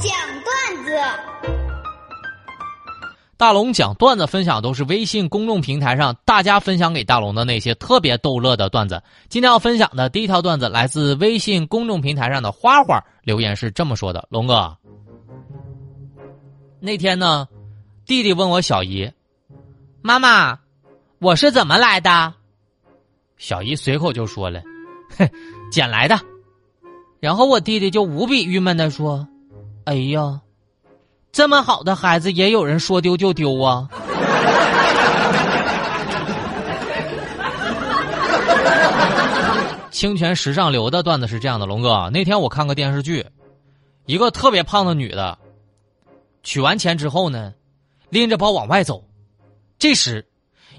讲段子。大龙讲段子分享都是微信公众平台上大家分享给大龙的那些特别逗乐的段子。今天要分享的第一条段子来自微信公众平台上的花花留言是这么说的：“龙哥，那天呢，弟弟问我小姨，妈妈，我是怎么来的？小姨随口就说了，哼，捡来的。然后我弟弟就无比郁闷的说，哎呀。”这么好的孩子，也有人说丢就丢啊！清泉时尚流的段子是这样的：龙哥，那天我看个电视剧，一个特别胖的女的，取完钱之后呢，拎着包往外走，这时，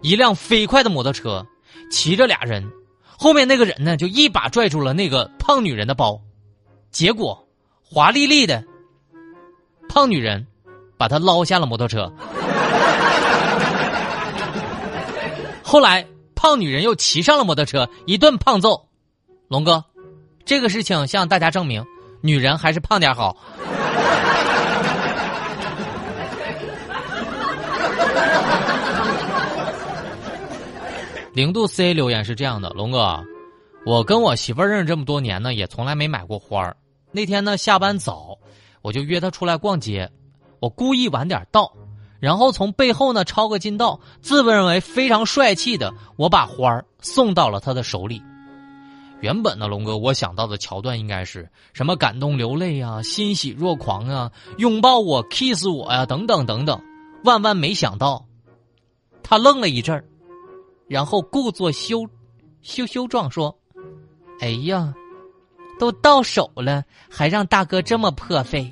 一辆飞快的摩托车骑着俩人，后面那个人呢就一把拽住了那个胖女人的包，结果华丽丽的。胖女人把他捞下了摩托车，后来胖女人又骑上了摩托车，一顿胖揍。龙哥，这个事情向大家证明，女人还是胖点好。零度 C 留言是这样的：龙哥，我跟我媳妇儿认识这么多年呢，也从来没买过花儿。那天呢，下班早。我就约他出来逛街，我故意晚点到，然后从背后呢抄个近道，自认为非常帅气的，我把花儿送到了他的手里。原本呢，龙哥我想到的桥段应该是什么感动流泪啊，欣喜若狂啊，拥抱我，kiss 我呀，等等等等。万万没想到，他愣了一阵儿，然后故作羞羞羞状说：“哎呀。”都到手了，还让大哥这么破费。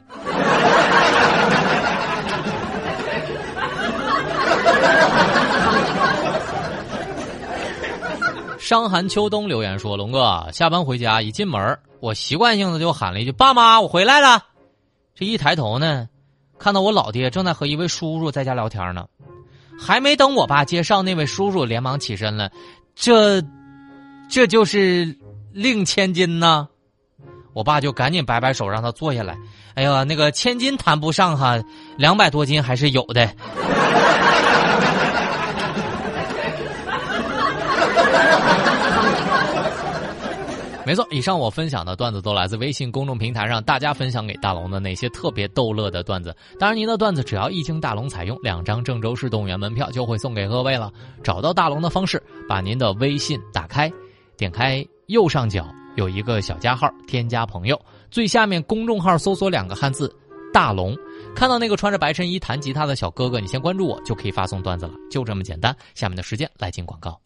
伤寒秋冬留言说：“龙哥，下班回家一进门，我习惯性的就喊了一句‘爸妈，我回来了’。这一抬头呢，看到我老爹正在和一位叔叔在家聊天呢。还没等我爸介绍，那位叔叔连忙起身了。这，这就是令千金呐。”我爸就赶紧摆摆手，让他坐下来。哎呀，那个千金谈不上哈，两百多斤还是有的。没错，以上我分享的段子都来自微信公众平台上大家分享给大龙的那些特别逗乐的段子。当然，您的段子只要一经大龙采用，两张郑州市动物园门票就会送给各位了。找到大龙的方式，把您的微信打开，点开右上角。有一个小加号，添加朋友，最下面公众号搜索两个汉字“大龙”，看到那个穿着白衬衣弹吉他的小哥哥，你先关注我，就可以发送段子了，就这么简单。下面的时间来进广告。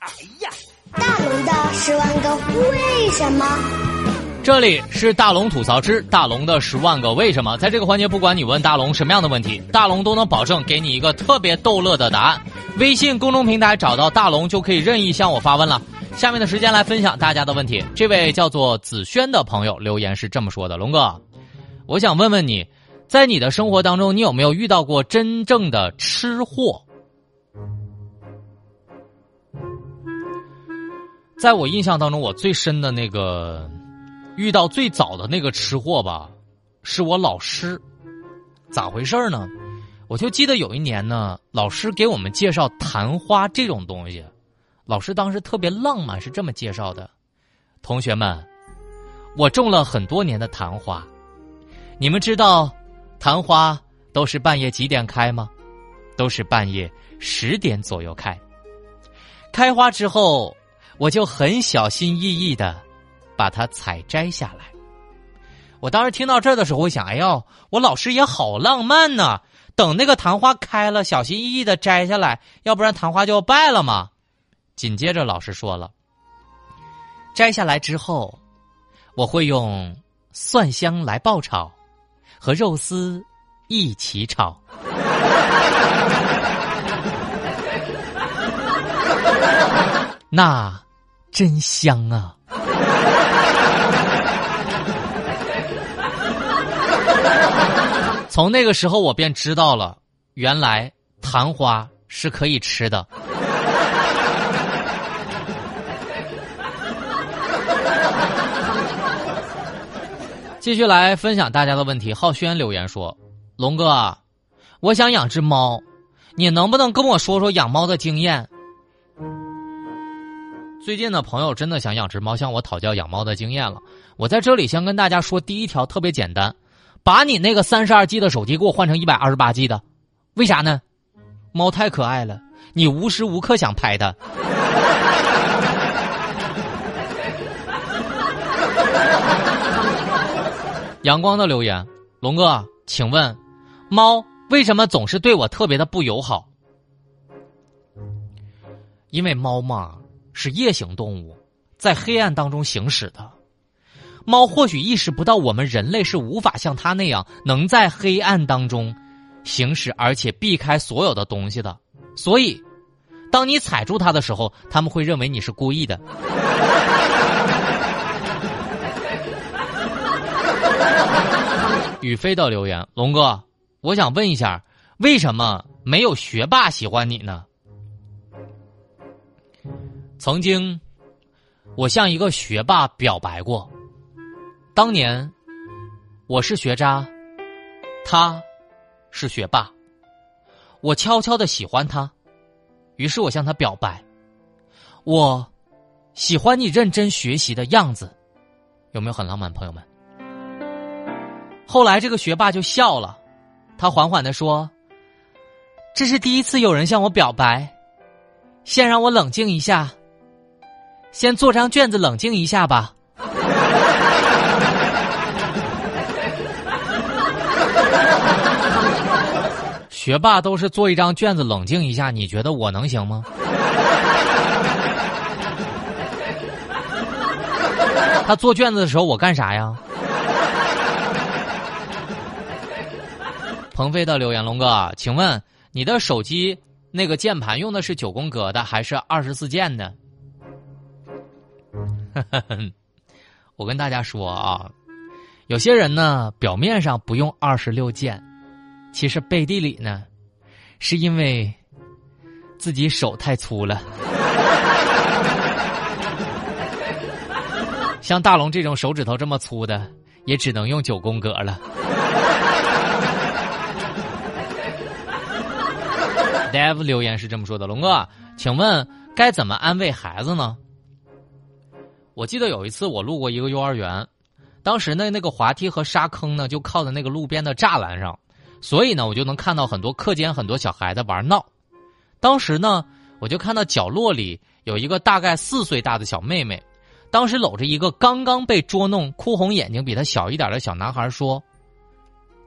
哎呀，大龙的十万个为什么？这里是大龙吐槽之大龙的十万个为什么，在这个环节，不管你问大龙什么样的问题，大龙都能保证给你一个特别逗乐的答案。微信公众平台找到大龙就可以任意向我发问了。下面的时间来分享大家的问题。这位叫做子轩的朋友留言是这么说的：“龙哥，我想问问你，在你的生活当中，你有没有遇到过真正的吃货？在我印象当中，我最深的那个遇到最早的那个吃货吧，是我老师。咋回事呢？我就记得有一年呢，老师给我们介绍昙花这种东西。”老师当时特别浪漫，是这么介绍的：“同学们，我种了很多年的昙花，你们知道昙花都是半夜几点开吗？都是半夜十点左右开。开花之后，我就很小心翼翼的把它采摘下来。我当时听到这儿的时候，我想：哎呦，我老师也好浪漫呢！等那个昙花开了，小心翼翼的摘下来，要不然昙花就要败了嘛。”紧接着，老师说了：“摘下来之后，我会用蒜香来爆炒，和肉丝一起炒，那真香啊！” 从那个时候，我便知道了，原来昙花是可以吃的。继续来分享大家的问题。浩轩留言说：“龙哥，我想养只猫，你能不能跟我说说养猫的经验？”最近的朋友真的想养只猫，向我讨教养猫的经验了。我在这里先跟大家说，第一条特别简单，把你那个三十二 G 的手机给我换成一百二十八 G 的，为啥呢？猫太可爱了，你无时无刻想拍它。阳光的留言，龙哥，请问，猫为什么总是对我特别的不友好？因为猫嘛是夜行动物，在黑暗当中行驶的。猫或许意识不到我们人类是无法像它那样能在黑暗当中行驶，而且避开所有的东西的。所以，当你踩住它的时候，他们会认为你是故意的。宇飞的留言，龙哥，我想问一下，为什么没有学霸喜欢你呢？曾经，我向一个学霸表白过。当年，我是学渣，他是学霸。我悄悄的喜欢他，于是我向他表白。我喜欢你认真学习的样子，有没有很浪漫，朋友们？后来这个学霸就笑了，他缓缓的说：“这是第一次有人向我表白，先让我冷静一下，先做张卷子冷静一下吧。”学霸都是做一张卷子冷静一下，你觉得我能行吗？他做卷子的时候我干啥呀？鹏飞的留言，龙哥，请问你的手机那个键盘用的是九宫格的还是二十四键的？我跟大家说啊，有些人呢表面上不用二十六键，其实背地里呢，是因为自己手太粗了。像大龙这种手指头这么粗的，也只能用九宫格了。Dave 留言是这么说的：“龙哥，请问该怎么安慰孩子呢？”我记得有一次我路过一个幼儿园，当时呢那个滑梯和沙坑呢就靠在那个路边的栅栏上，所以呢我就能看到很多课间很多小孩子玩闹。当时呢我就看到角落里有一个大概四岁大的小妹妹，当时搂着一个刚刚被捉弄、哭红眼睛、比她小一点的小男孩说：“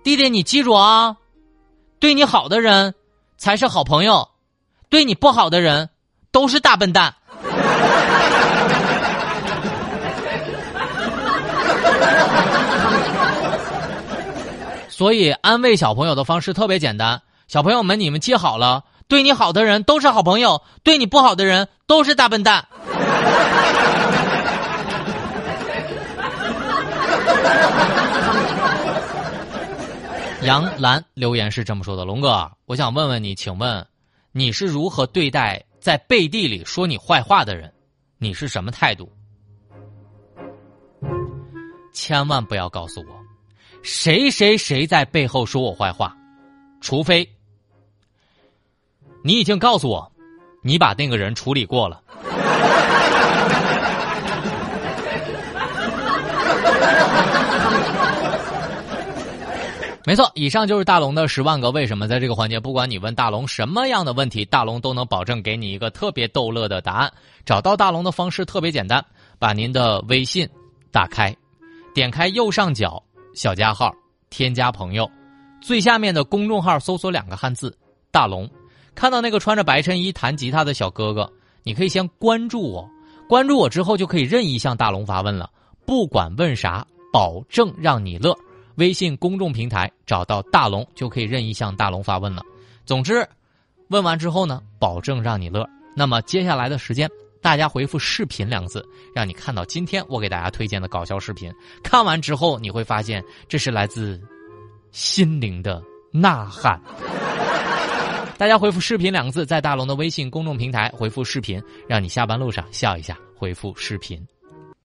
弟弟，你记住啊，对你好的人。”才是好朋友，对你不好的人都是大笨蛋。所以安慰小朋友的方式特别简单，小朋友们，你们记好了，对你好的人都是好朋友，对你不好的人都是大笨蛋。杨澜留言是这么说的：“龙哥，我想问问你，请问你是如何对待在背地里说你坏话的人？你是什么态度？千万不要告诉我，谁谁谁在背后说我坏话，除非你已经告诉我，你把那个人处理过了。”没错，以上就是大龙的十万个为什么。在这个环节，不管你问大龙什么样的问题，大龙都能保证给你一个特别逗乐的答案。找到大龙的方式特别简单，把您的微信打开，点开右上角小加号，添加朋友，最下面的公众号搜索两个汉字“大龙”，看到那个穿着白衬衣弹吉他的小哥哥，你可以先关注我，关注我之后就可以任意向大龙发问了，不管问啥，保证让你乐。微信公众平台找到大龙就可以任意向大龙发问了。总之，问完之后呢，保证让你乐。那么接下来的时间，大家回复“视频”两个字，让你看到今天我给大家推荐的搞笑视频。看完之后，你会发现这是来自心灵的呐喊。大家回复“视频”两个字，在大龙的微信公众平台回复“视频”，让你下班路上笑一下。回复“视频”。